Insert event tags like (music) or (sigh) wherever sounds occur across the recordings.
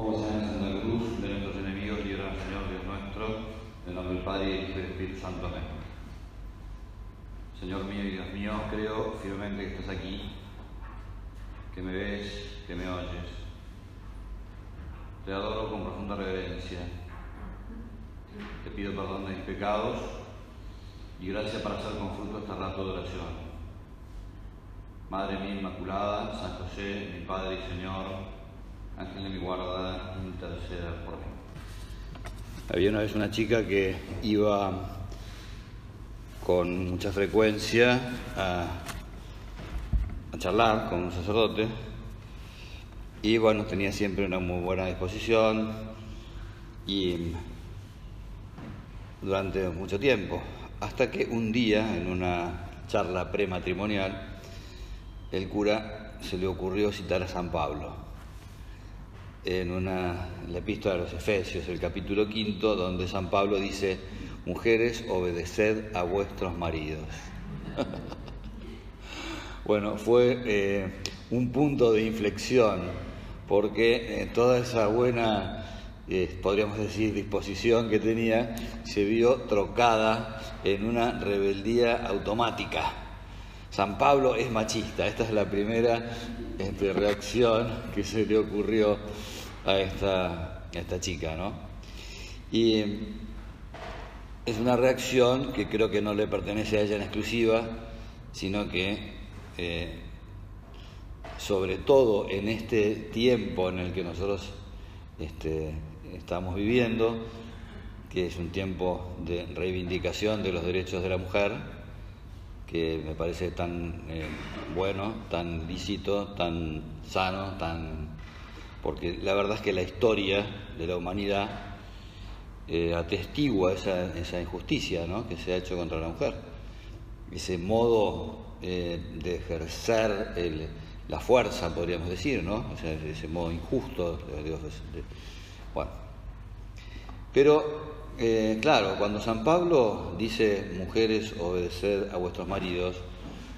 Oh Santa Cruz, de nuestros enemigos, libra Señor Dios nuestro, en el nombre del Padre, y del Espíritu Santo. Amén. Señor mío y Dios mío, creo firmemente que estás aquí, que me ves, que me oyes. Te adoro con profunda reverencia. Te pido perdón de mis pecados y gracias para hacer con fruto este rato de oración. Madre mía Inmaculada, San José, mi Padre y Señor, Ángel de mi guarda, interceda por mí. Había una vez una chica que iba con mucha frecuencia a, charlar con un sacerdote y bueno, tenía siempre una muy buena disposición y durante mucho tiempo, hasta que un día en una charla prematrimonial el cura se le ocurrió citar a San Pablo en, una, la epístola de los Efesios, el capítulo quinto, donde San Pablo dice, mujeres, obedeced a vuestros maridos. (laughs) bueno, fue eh, un punto de inflexión, porque eh, toda esa buena, eh, podríamos decir, disposición que tenía, se vio trocada en una rebeldía automática San Pablo es machista. Esta es la primera este, reacción que se le ocurrió a esta, chica, ¿no? Y es una reacción que creo que no le pertenece a ella en exclusiva, sino que eh, sobre todo en este tiempo en el que nosotros este, estamos viviendo, que es un tiempo de reivindicación de los derechos de la mujer, que me parece tan eh, bueno, tan lícito, tan sano, tan porque la verdad es que la historia de la humanidad eh, atestigua esa, injusticia ¿no? que se ha hecho contra la mujer, ese modo eh, de ejercer la fuerza, podríamos decir, ¿no? O sea, ese modo injusto de Dios. De, bueno, pero eh, claro, cuando San Pablo dice mujeres obedeced a vuestros maridos,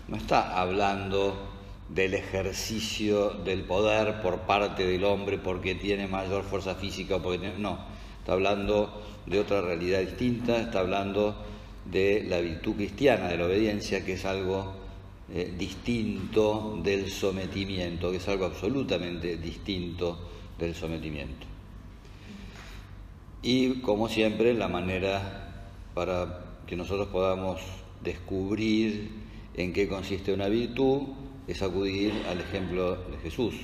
no está hablando del ejercicio del poder por parte del hombre porque tiene mayor fuerza física o porque no, está hablando de otra realidad distinta, está hablando de la virtud cristiana, de la obediencia, que es algo eh, distinto del sometimiento, que es algo absolutamente distinto del sometimiento. Y como siempre, la manera para que nosotros podamos descubrir en qué consiste una virtud es acudir al ejemplo de Jesús.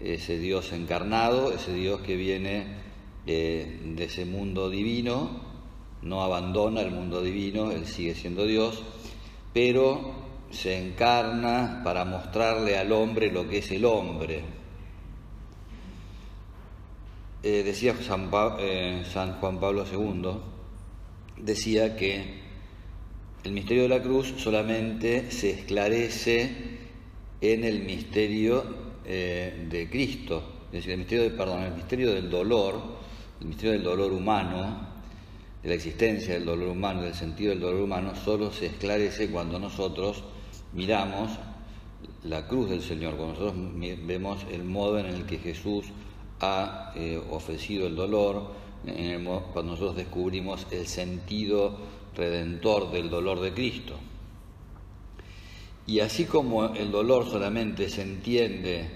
Ese Dios encarnado, ese Dios que viene de ese mundo divino, no abandona el mundo divino, Él sigue siendo Dios, pero se encarna para mostrarle al hombre lo que es el hombre, eh, decía San, eh, San, Juan Pablo II, decía que el misterio de la cruz solamente se esclarece en el misterio eh, de Cristo, es decir, el misterio, de, perdón, el misterio del dolor, el misterio del dolor humano, de la existencia del dolor humano, del sentido del dolor humano, solo se esclarece cuando nosotros miramos la cruz del Señor, cuando nosotros vemos el modo en el que Jesús ha eh, ofrecido el dolor, cuando nosotros descubrimos el sentido redentor del dolor de Cristo. Y así como el dolor solamente se entiende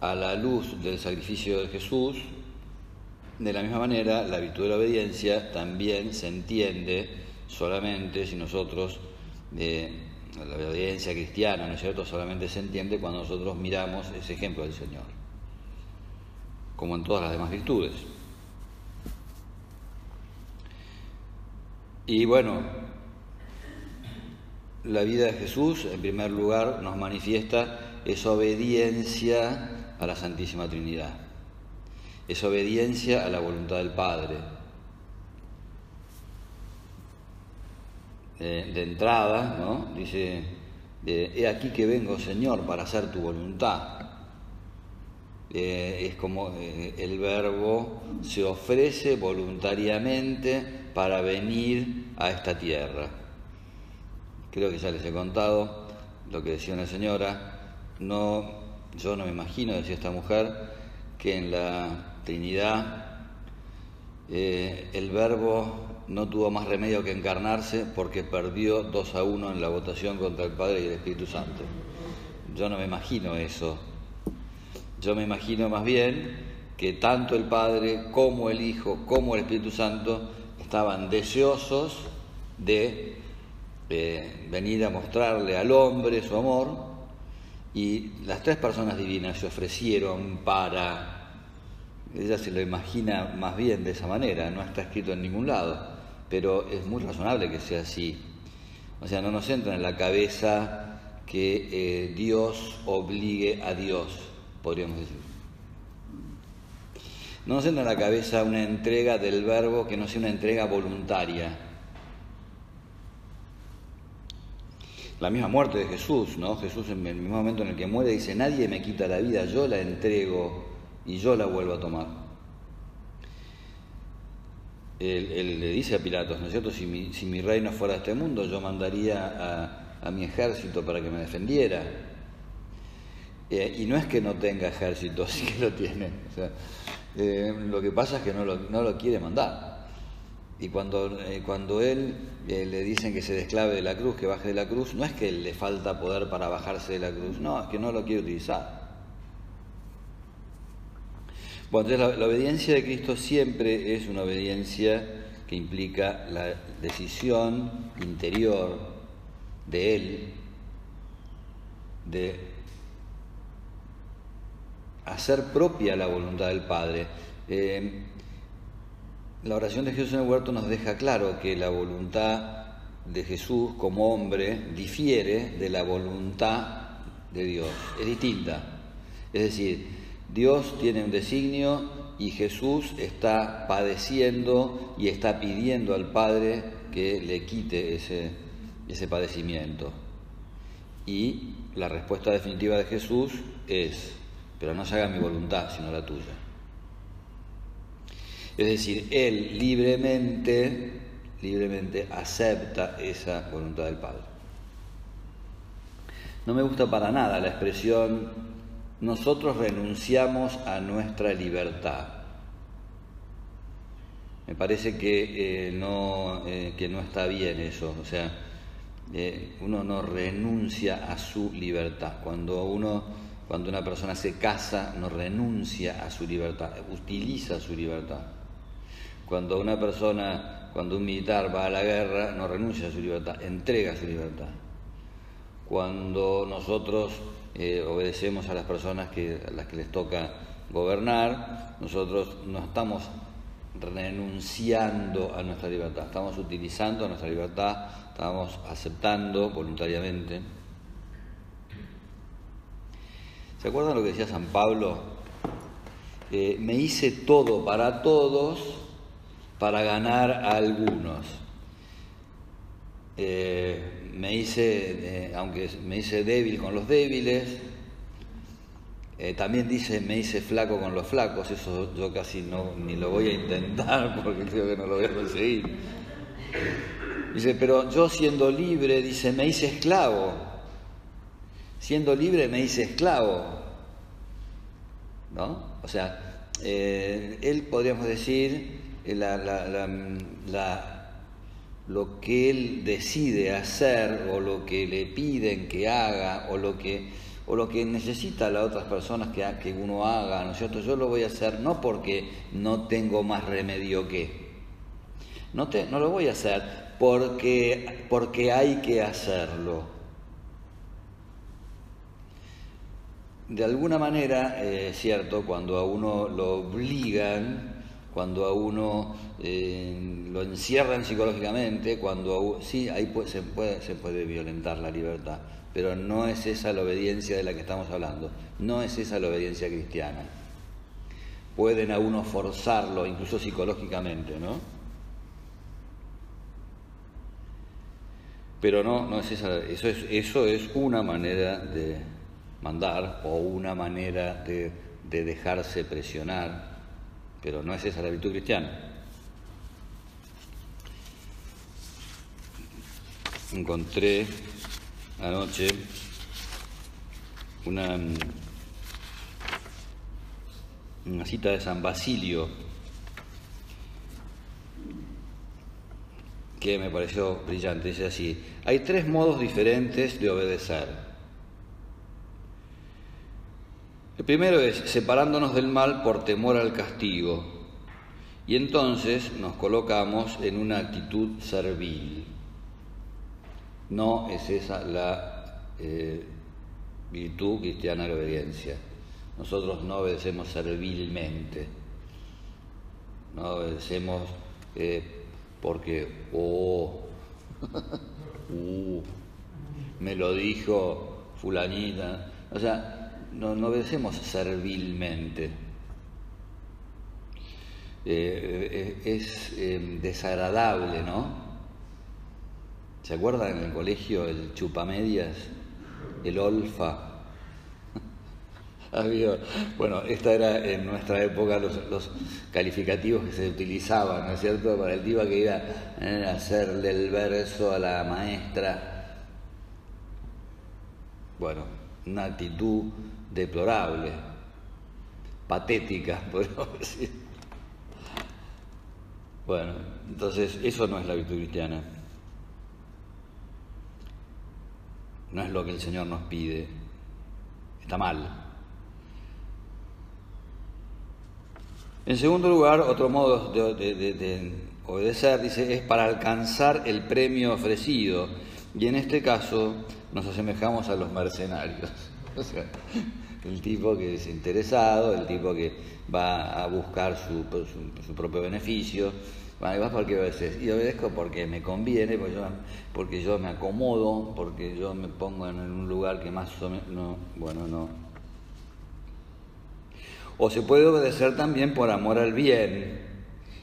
a la luz del sacrificio de Jesús, de la misma manera la virtud de la obediencia también se entiende solamente si nosotros, eh, la obediencia cristiana, ¿no es cierto?, solamente se entiende cuando nosotros miramos ese ejemplo del Señor como en todas las demás virtudes. Y bueno, la vida de Jesús, en primer lugar, nos manifiesta esa obediencia a la Santísima Trinidad, esa obediencia a la voluntad del Padre. Eh, de entrada, ¿no? Dice, he aquí que vengo, Señor, para hacer tu voluntad. Eh, es como eh, el verbo se ofrece voluntariamente para venir a esta tierra. Creo que ya les he contado lo que decía una señora, no, yo no me imagino, decía esta mujer, que en la Trinidad eh, el verbo no tuvo más remedio que encarnarse porque perdió 2 a 1 en la votación contra el Padre y el Espíritu Santo. Yo no me imagino eso. Yo me imagino más bien que tanto el Padre como el Hijo como el Espíritu Santo estaban deseosos de eh, venir a mostrarle al hombre su amor y las tres personas divinas se ofrecieron para... Ella se lo imagina más bien de esa manera, no está escrito en ningún lado pero es muy razonable que sea así. O sea, no nos entra en la cabeza que eh, Dios obligue a Dios, podríamos decir. No nos entra en la cabeza una entrega del verbo que no sea una entrega voluntaria. La misma muerte de Jesús, ¿no? Jesús en el mismo momento en el que muere dice, nadie me quita la vida, yo la entrego y yo la vuelvo a tomar él, le dice a Pilatos, ¿no es cierto? Si mi, si mi reino fuera este mundo, yo mandaría a, mi ejército para que me defendiera. Eh, y no es que no tenga ejército, (laughs) sí que lo tiene. Eh, lo que pasa es que no lo, no lo quiere mandar. Y cuando, eh, cuando él le dicen que se desclave de la cruz, que baje de la cruz, no es que le falta poder para bajarse de la cruz, no, es que no lo quiere utilizar. Bueno, entonces la, obediencia de Cristo siempre es una obediencia que implica la decisión interior de Él de hacer propia la voluntad del Padre. Eh, la oración de Jesús en el huerto nos deja claro que la voluntad de Jesús como hombre difiere de la voluntad de Dios, es distinta. Es decir, Dios tiene un designio y Jesús está padeciendo y está pidiendo al Padre que le quite ese, ese padecimiento. Y la respuesta definitiva de Jesús es, pero no se haga mi voluntad, sino la tuya. Es decir, Él libremente, libremente acepta esa voluntad del Padre. No me gusta para nada la expresión nosotros renunciamos a nuestra libertad. Me parece que, eh, no, eh, que no está bien eso, o sea, eh, uno no renuncia a su libertad. Cuando, uno, cuando una persona se casa, no renuncia a su libertad, utiliza su libertad. Cuando una persona, cuando un militar va a la guerra, no renuncia a su libertad, entrega su libertad. Cuando nosotros eh, obedecemos a las personas que, a las que les toca gobernar, nosotros no estamos renunciando a nuestra libertad, estamos utilizando nuestra libertad, estamos aceptando voluntariamente. ¿Se acuerdan lo que decía San Pablo? Eh, me hice todo para todos para ganar a algunos. Eh, me hice, eh, aunque me hice débil con los débiles, también dice, me hice flaco con los flacos, eso yo casi no, ni lo voy a intentar (laughs) porque creo que no lo voy a conseguir. Dice, pero yo siendo libre, dice, me hice esclavo. Siendo libre me hice esclavo. ¿No? O sea, eh, él podríamos decir, la, la, la lo que él decide hacer o lo que le piden que haga o lo que, o lo que necesita las otras personas que, que uno haga, ¿no es cierto? Yo lo voy a hacer no porque no tengo más remedio que. No, te, no lo voy a hacer porque, porque hay que hacerlo. De alguna manera, es cierto, cuando a uno lo obligan, cuando a uno eh, lo encierran psicológicamente, cuando sí, ahí se, puede, se puede violentar la libertad, pero no es esa la obediencia de la que estamos hablando, no es esa la obediencia cristiana. Pueden a uno forzarlo, incluso psicológicamente, ¿no? Pero no, no es esa, eso es, eso es una manera de mandar o una manera de, de dejarse presionar pero no es esa la virtud cristiana. Encontré anoche una una cita de San Basilio, que me pareció brillante, dice así, hay tres modos diferentes de obedecer. El primero es separándonos del mal por temor al castigo, y entonces nos colocamos en una actitud servil. No es esa la eh, virtud cristiana de la obediencia. Nosotros no obedecemos servilmente, no obedecemos eh, porque, oh, (laughs) uh, me lo dijo fulanita. O sea, no, obedecemos servilmente. Eh, es em, desagradable, ¿no? ¿Se acuerdan en el colegio el chupamedias, el olfa? (laughs) bueno, esta era en nuestra época los, calificativos que se utilizaban, ¿no es cierto?, para el tipo que iba a hacerle el verso a la maestra. Bueno, una actitud deplorable, patética, (laughs) podemos decir. Bueno, entonces eso no es la virtud cristiana. No es lo que el Señor nos pide. Está mal. En segundo lugar, otro modo de, obedecer, dice, es para alcanzar el premio ofrecido. Y en este caso nos asemejamos a los mercenarios. (laughs) O sea, el tipo que es interesado, el tipo que va a buscar su, propio beneficio. Bueno, y vas porque obedeces. Y obedezco porque me conviene, porque yo, porque yo me acomodo, porque yo me pongo en un lugar que más o menos... No, bueno, no. O se puede obedecer también por amor al bien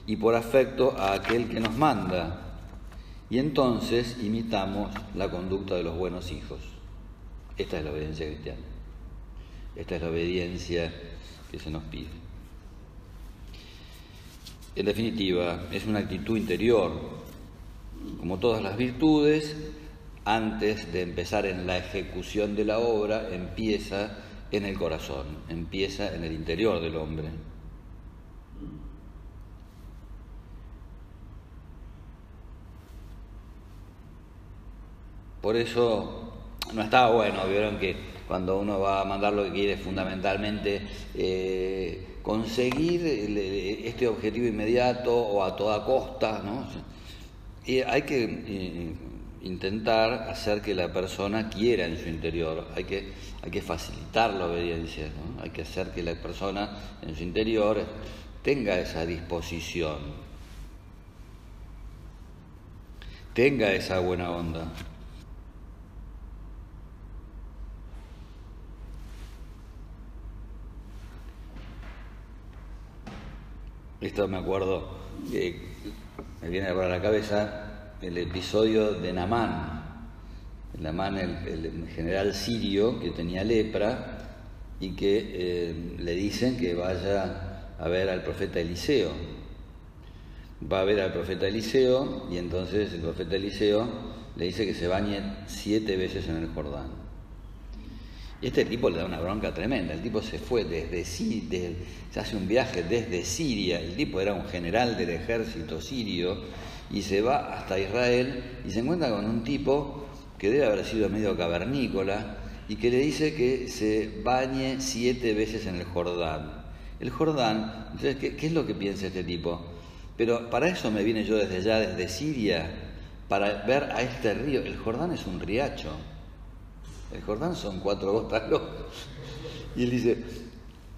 y por afecto a aquel que nos manda. Y entonces imitamos la conducta de los buenos hijos. Esta es la obediencia cristiana. Esta es la obediencia que se nos pide. En definitiva, es una actitud interior. Como todas las virtudes, antes de empezar en la ejecución de la obra, empieza en el corazón, empieza en el interior del hombre. Por eso no estaba bueno, vieron que cuando uno va a mandar lo que quiere fundamentalmente eh, conseguir este objetivo inmediato o a toda costa, ¿no? Y hay que eh, intentar hacer que la persona quiera en su interior, hay que, hay que facilitar la obediencia, hay que hacer que la persona en su interior tenga esa disposición, tenga esa buena onda. Esto me acuerdo, que me viene a la cabeza el episodio de Namán. Namán, el, general sirio que tenía lepra y que eh, le dicen que vaya a ver al profeta Eliseo. Va a ver al profeta Eliseo y entonces el profeta Eliseo le dice que se bañe siete veces en el Jordán. Y este tipo le da una bronca tremenda. El tipo se fue desde Siria, se hace un viaje desde Siria. El tipo era un general del ejército sirio y se va hasta Israel y se encuentra con un tipo que debe haber sido medio cavernícola y que le dice que se bañe siete veces en el Jordán. El Jordán, entonces, ¿qué, es lo que piensa este tipo? Pero para eso me vine yo desde allá, desde Siria, para ver a este río. El Jordán es un riacho. El Jordán son cuatro gotas Y él dice,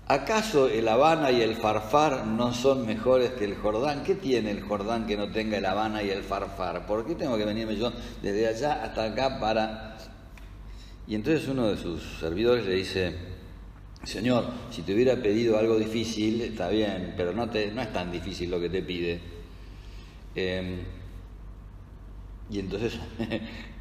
¿Acaso el Habana y el Farfar no son mejores que el Jordán? ¿Qué tiene el Jordán que no tenga el Habana y el Farfar? ¿Por qué tengo que venirme yo desde allá hasta acá para...? Y entonces uno de sus servidores le dice, Señor, si te hubiera pedido algo difícil, está bien, pero no, te, no es tan difícil lo que te pide. Em, y entonces, (laughs)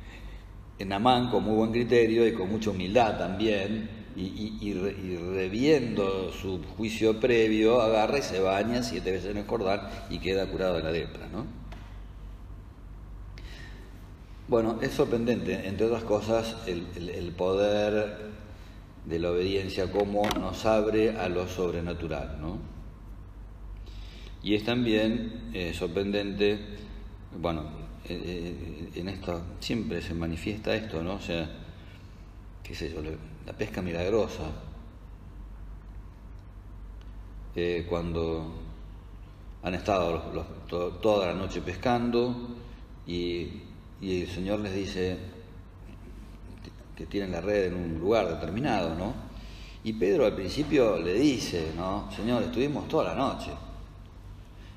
en Amán, con muy buen criterio y con mucha humildad también, y, reviendo su juicio previo, agarra y se baña siete veces en el Jordán y queda curado de la lepra, ¿no? Bueno, es sorprendente, entre otras cosas, el, poder de la obediencia, cómo nos abre a lo sobrenatural. ¿no? Y es también eh, sorprendente, bueno, eh, eh, en esto siempre se manifiesta esto, ¿no? O sea, qué sé yo, la pesca milagrosa. cuando han estado toda la noche pescando y, y el Señor les dice, que tienen la red en un lugar determinado, ¿no? Y Pedro al principio le dice, ¿no? Señor, estuvimos toda la noche.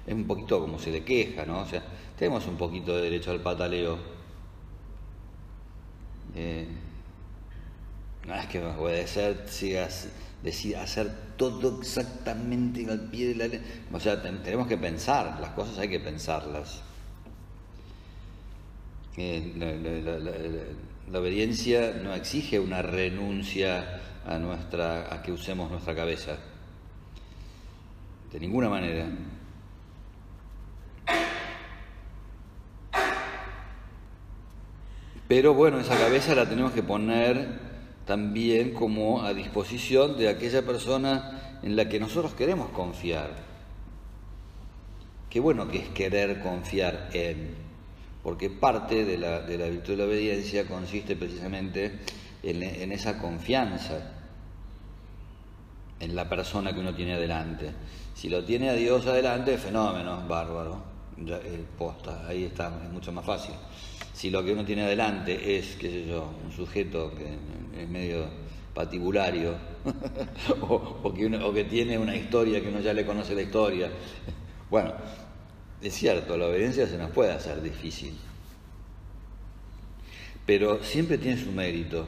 Es un poquito como se le queja, ¿no? O sea, tenemos un poquito de derecho al pataleo. Eh, no es que obedecer, sigas, decir, hacer todo exactamente al pie de la ley. O sea, tenemos que pensar, las cosas hay que pensarlas. Eh, la obediencia no exige una renuncia a, nuestra, a que usemos nuestra cabeza. De ninguna manera. Pero bueno, esa cabeza la tenemos que poner también como a disposición de aquella persona en la que nosotros queremos confiar. Qué bueno que es querer confiar en porque parte de la, virtud de la obediencia consiste precisamente en, esa confianza en la persona que uno tiene adelante. Si lo tiene a Dios adelante, fenómeno, bárbaro, eh, posta, ahí está, es mucho más fácil. Si lo que uno tiene adelante es, qué sé yo, un sujeto que es medio patibulario, (laughs) o, que o que tiene una historia que uno ya le conoce la historia, (laughs) bueno, es cierto, la obediencia se nos puede hacer difícil, pero siempre tiene su mérito.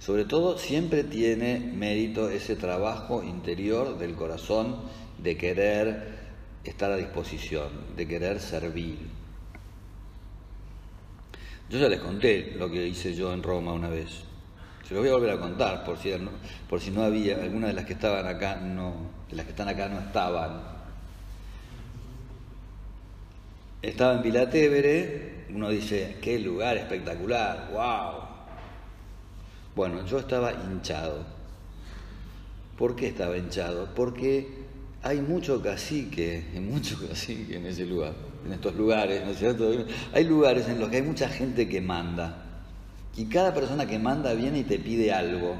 Sobre todo siempre tiene mérito ese trabajo interior del corazón de querer estar a disposición, de querer servir. Yo ya les conté lo que hice yo en Roma una vez. Se lo voy a volver a contar por si, por si no había, algunas de las que estaban acá no, de las que están acá no estaban. Estaba en Vilatevere, uno dice, qué lugar espectacular, wow. Bueno, yo estaba hinchado. ¿Por qué estaba hinchado? Porque hay mucho cacique, (laughs) mucho cacique en ese lugar, en estos lugares, ¿no es cierto? Hay lugares en los que hay mucha gente que manda. Y cada persona que manda viene y te pide algo.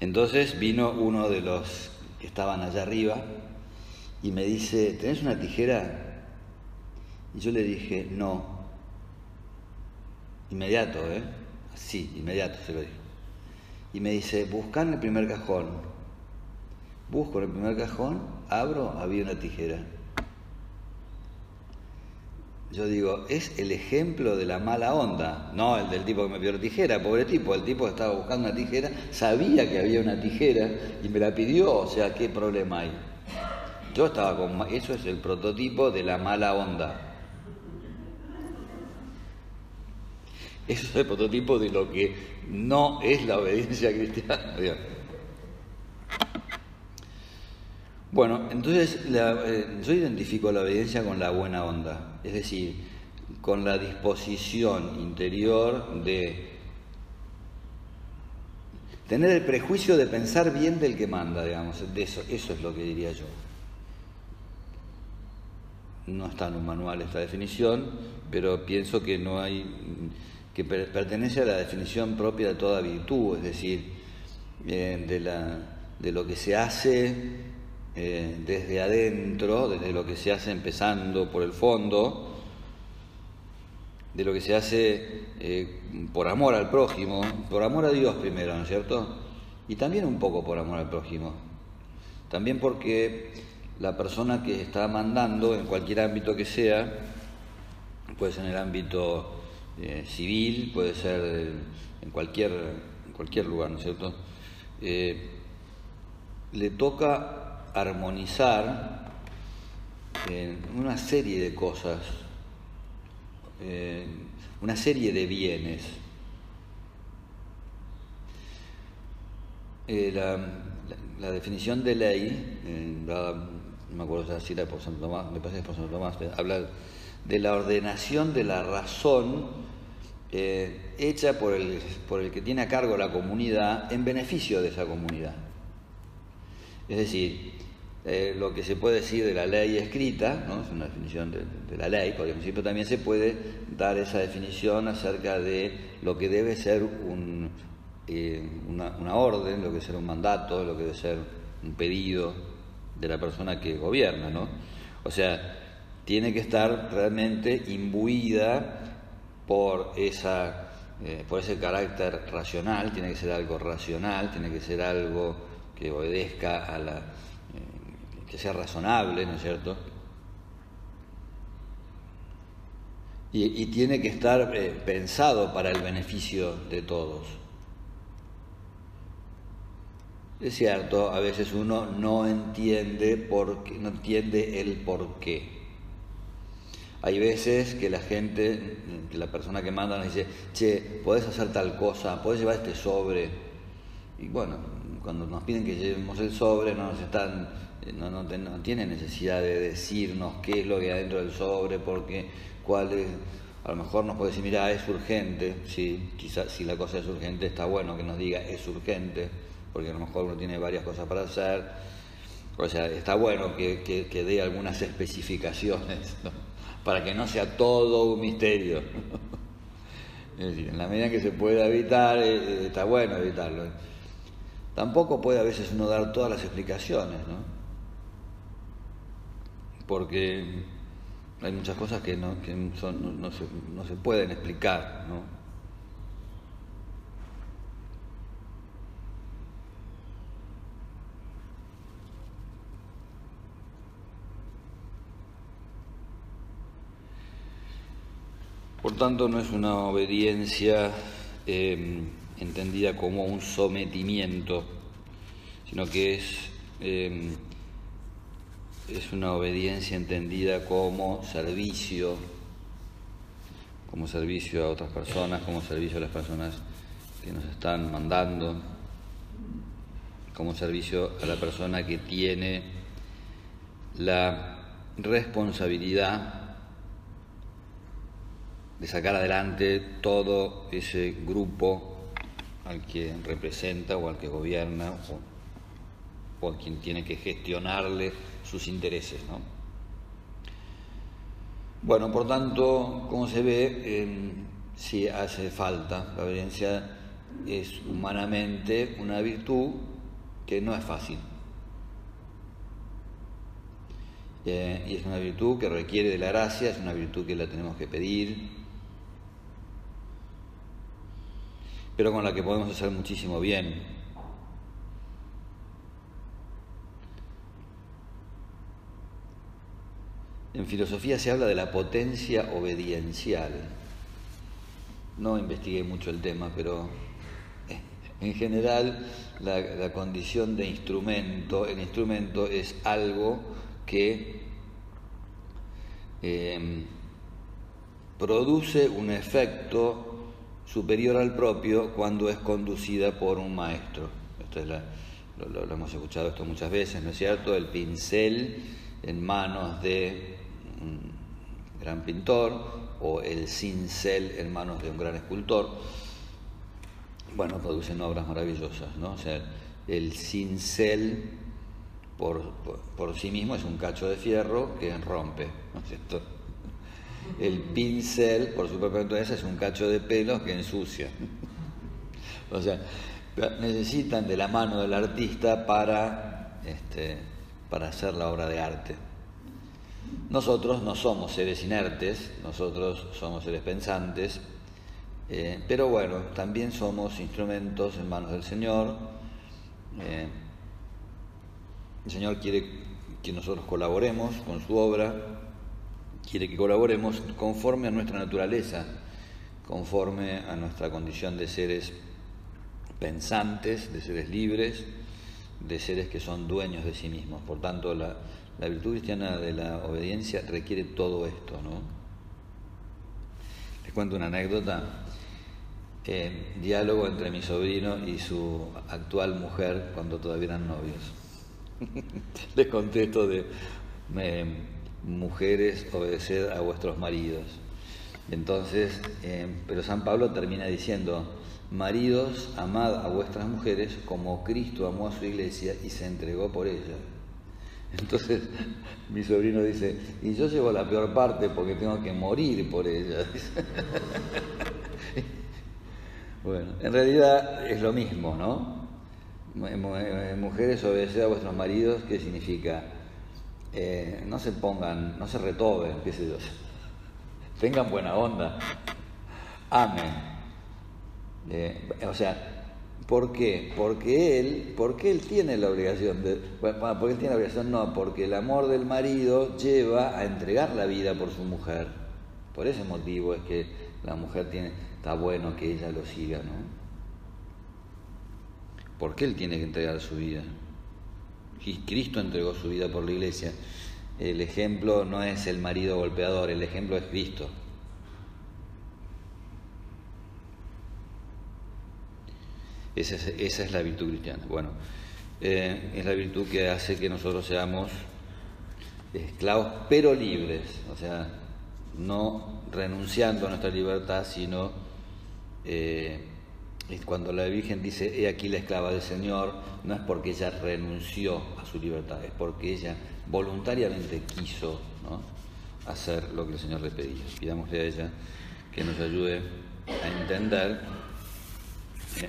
Entonces vino uno de los que estaban allá arriba, y me dice, ¿tenés una tijera? Y yo le dije, no. Inmediato, ¿eh? Sí, inmediato se lo dije. Y me dice, busca en el primer cajón. Busco en el primer cajón, abro, había una tijera. Yo digo, es el ejemplo de la mala onda, no el del tipo que me pidió la tijera, pobre tipo, el tipo estaba buscando una tijera, sabía que había una tijera y me la pidió, o sea, ¿qué problema hay? Yo estaba con... Eso es el prototipo de la mala onda. Eso es el prototipo de lo que no es la obediencia cristiana. (laughs) Bueno, entonces eh, yo identifico la obediencia con la buena onda, es decir, con la disposición interior de tener el prejuicio de pensar bien del que manda, digamos, eso es lo que diría yo. No está en un manual esta definición, pero pienso que no hay que pertenece a la definición propia de toda virtud, es decir, eh, de, la, de lo que se hace eh, desde adentro, desde lo que se hace empezando por el fondo, de lo que se hace eh, por amor al prójimo, por amor a Dios primero, ¿no es cierto? Y también un poco por amor al prójimo. También porque la persona que está mandando, en cualquier ámbito que sea, puede ser en el ámbito eh, civil, puede ser en cualquier, en cualquier lugar, ¿no es cierto? Le toca armonizar una serie de cosas, eh, una serie de bienes. La, definición de ley, no me acuerdo si era por Santo Tomás, me parece que es por Santo Tomás, habla de la ordenación de la razón eh, hecha por el, por el que tiene a cargo la comunidad en beneficio de esa comunidad. Es decir, eh, lo que se puede decir de la ley escrita, ¿no? es una definición de, la ley, por ejemplo, también se puede dar esa definición acerca de lo que debe ser eh, una, una, orden, lo que debe ser un mandato, lo que debe ser un pedido de la persona que gobierna. ¿no? O sea, tiene que estar realmente imbuida por, esa, eh, por ese carácter racional, tiene que ser algo racional, tiene que ser algo que obedezca a la que sea razonable, ¿no es cierto? Y, tiene que estar eh, pensado para el beneficio de todos. Es cierto, a veces uno no entiende por qué, no entiende el por qué. Hay veces que la gente, la persona que manda nos dice, che, podés hacer tal cosa, podés llevar este sobre. Y bueno, cuando nos piden que llevemos el sobre, no nos están no, no, tiene necesidad de decirnos qué es lo que hay dentro del sobre, porque cuál es, a lo mejor nos puede decir, mira, es urgente, sí, quizás si la cosa es urgente está bueno que nos diga es urgente, porque a lo mejor uno tiene varias cosas para hacer, o sea, está bueno que, que, dé algunas especificaciones, (laughs) para que no sea todo un misterio. (laughs) es decir, en la medida que se pueda evitar, eh, eh, está bueno evitarlo. Tampoco puede a veces uno dar todas las explicaciones, ¿no? porque hay muchas cosas que no, se, pueden explicar. ¿no? Por tanto, no es una obediencia em, entendida como un sometimiento, sino que es em, es una obediencia entendida como servicio, como servicio a otras personas, como servicio a las personas que nos están mandando, como servicio a la persona que tiene la responsabilidad de sacar adelante todo ese grupo al que representa o al que gobierna o, a quien tiene que gestionarle sus intereses. ¿no? Bueno, por tanto, como se ve, si hace falta, la obediencia es humanamente una virtud que no es fácil. Eh, y es una virtud que requiere de la gracia, es una virtud que la tenemos que pedir, pero con la que podemos hacer muchísimo bien. En filosofía se habla de la potencia obediencial. No investigué mucho el tema, pero eh, en general la, condición de instrumento, el instrumento es algo que em, produce un efecto superior al propio cuando es conducida por un maestro. Esto es lo, lo hemos escuchado esto muchas veces, ¿no es cierto? El pincel en manos de un gran pintor, o el cincel en manos de un gran escultor, bueno, producen obras maravillosas, ¿no? O sea, el cincel por, por, sí mismo es un cacho de fierro que rompe, ¿no es cierto? El pincel, por su propia naturaleza, es un cacho de pelos que ensucia. o sea, necesitan de la mano del artista para, este, para hacer la obra de arte. Nosotros no somos seres inertes, nosotros somos seres pensantes, eh, pero bueno, también somos instrumentos en manos del Señor. Eh, el Señor quiere que nosotros colaboremos con su obra, quiere que colaboremos conforme a nuestra naturaleza, conforme a nuestra condición de seres pensantes, de seres libres, de seres que son dueños de sí mismos. Por tanto, la, virtud cristiana de la obediencia requiere todo esto, ¿no? Les cuento una anécdota. Eh, diálogo entre mi sobrino y su actual mujer cuando todavía eran novios. (laughs) Les contesto de mujeres, obedeced a vuestros maridos. Entonces, eh, pero San Pablo termina diciendo, maridos, amad a vuestras mujeres como Cristo amó a su iglesia y se entregó por ella. Entonces (laughs) mi sobrino dice, y yo llevo la peor parte porque tengo que morir por ella. (laughs) bueno, en realidad es lo mismo, ¿no? Mujeres, obedeced a vuestros maridos, ¿qué significa? Eh, no se pongan, no se retoben, qué sé yo. Tengan buena onda. Amén. Eh, o sea, ¿Por qué? Porque él, porque él tiene la obligación de, porque él tiene la obligación, no, porque el amor del marido lleva a entregar la vida por su mujer. Por ese motivo es que la mujer tiene, está bueno que ella lo siga, ¿no? Porque él tiene que entregar su vida. Cristo entregó su vida por la iglesia. El ejemplo no es el marido golpeador, el ejemplo es Cristo. Esa es, la virtud cristiana. Bueno, eh, es la virtud que hace que nosotros seamos esclavos pero libres, o sea, no renunciando a nuestra libertad, sino eh, cuando la Virgen dice, he aquí la esclava del Señor, no es porque ella renunció a su libertad, es porque ella voluntariamente quiso hacer lo que el Señor le pedía. Pidámosle a ella que nos ayude a entender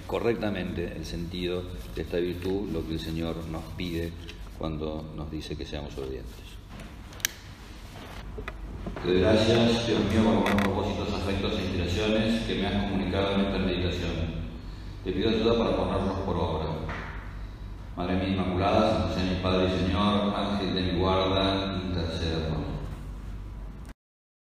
correctamente el sentido de esta virtud, lo que el Señor nos pide cuando nos dice que seamos obedientes. Te doy gracias, Dios mío, por los propósitos, afectos e inspiraciones que me has comunicado en esta meditación. Te pido ayuda para ponerlos por obra. Madre mía Inmaculada, Señor Padre y Señor, Ángel de mi guarda, interceda por